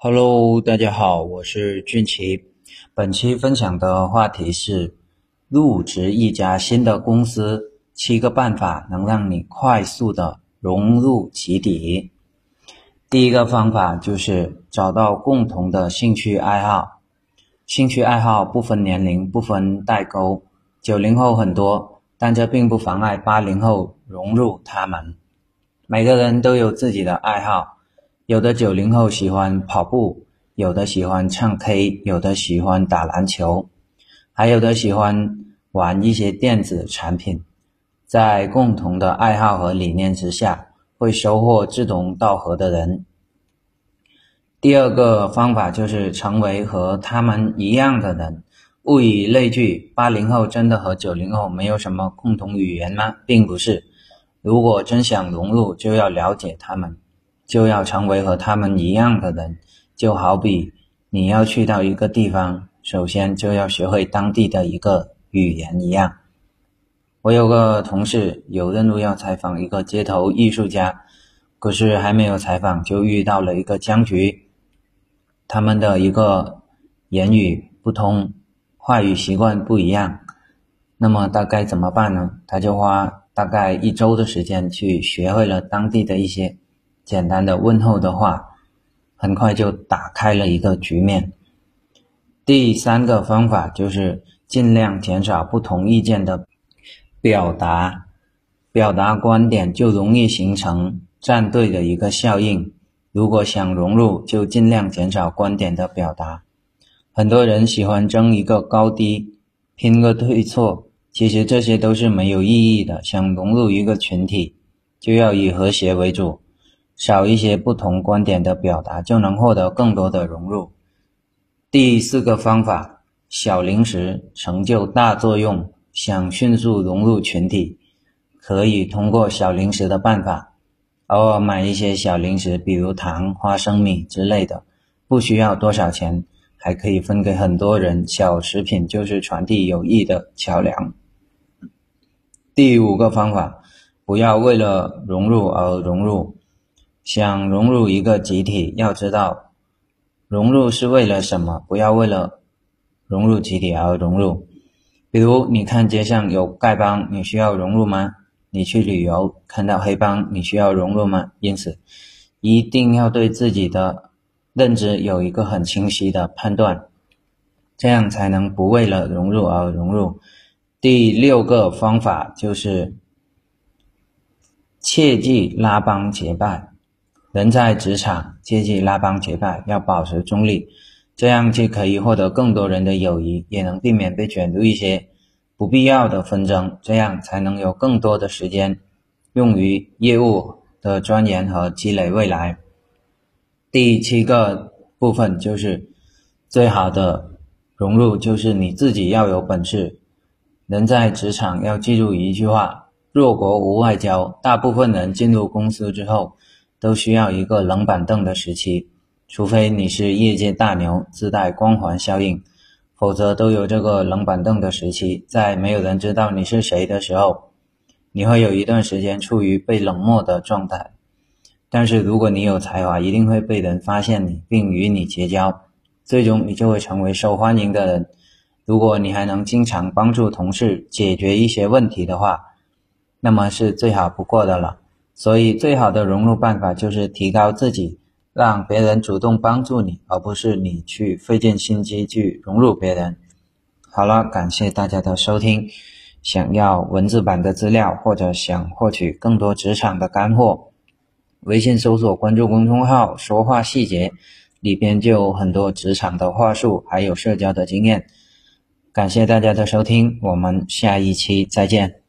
Hello，大家好，我是俊奇。本期分享的话题是入职一家新的公司，七个办法能让你快速的融入集体。第一个方法就是找到共同的兴趣爱好。兴趣爱好不分年龄，不分代沟。九零后很多，但这并不妨碍八零后融入他们。每个人都有自己的爱好。有的九零后喜欢跑步，有的喜欢唱 K，有的喜欢打篮球，还有的喜欢玩一些电子产品。在共同的爱好和理念之下，会收获志同道合的人。第二个方法就是成为和他们一样的人。物以类聚，八零后真的和九零后没有什么共同语言吗？并不是。如果真想融入，就要了解他们。就要成为和他们一样的人，就好比你要去到一个地方，首先就要学会当地的一个语言一样。我有个同事有任务要采访一个街头艺术家，可是还没有采访就遇到了一个僵局，他们的一个言语不通，话语习惯不一样，那么大概怎么办呢？他就花大概一周的时间去学会了当地的一些。简单的问候的话，很快就打开了一个局面。第三个方法就是尽量减少不同意见的表达，表达观点就容易形成站队的一个效应。如果想融入，就尽量减少观点的表达。很多人喜欢争一个高低，拼个对错，其实这些都是没有意义的。想融入一个群体，就要以和谐为主。少一些不同观点的表达，就能获得更多的融入。第四个方法，小零食成就大作用。想迅速融入群体，可以通过小零食的办法，偶尔买一些小零食，比如糖、花生米之类的，不需要多少钱，还可以分给很多人。小食品就是传递友谊的桥梁。第五个方法，不要为了融入而融入。想融入一个集体，要知道融入是为了什么，不要为了融入集体而融入。比如，你看街上有丐帮，你需要融入吗？你去旅游看到黑帮，你需要融入吗？因此，一定要对自己的认知有一个很清晰的判断，这样才能不为了融入而融入。第六个方法就是切忌拉帮结派。人在职场，切忌拉帮结派，要保持中立，这样既可以获得更多人的友谊，也能避免被卷入一些不必要的纷争，这样才能有更多的时间用于业务的钻研和积累未来。第七个部分就是最好的融入，就是你自己要有本事。人在职场要记住一句话：弱国无外交。大部分人进入公司之后。都需要一个冷板凳的时期，除非你是业界大牛，自带光环效应，否则都有这个冷板凳的时期。在没有人知道你是谁的时候，你会有一段时间处于被冷漠的状态。但是如果你有才华，一定会被人发现你，并与你结交，最终你就会成为受欢迎的人。如果你还能经常帮助同事解决一些问题的话，那么是最好不过的了。所以，最好的融入办法就是提高自己，让别人主动帮助你，而不是你去费尽心机去融入别人。好了，感谢大家的收听。想要文字版的资料，或者想获取更多职场的干货，微信搜索关注公众号“说话细节”，里边就有很多职场的话术，还有社交的经验。感谢大家的收听，我们下一期再见。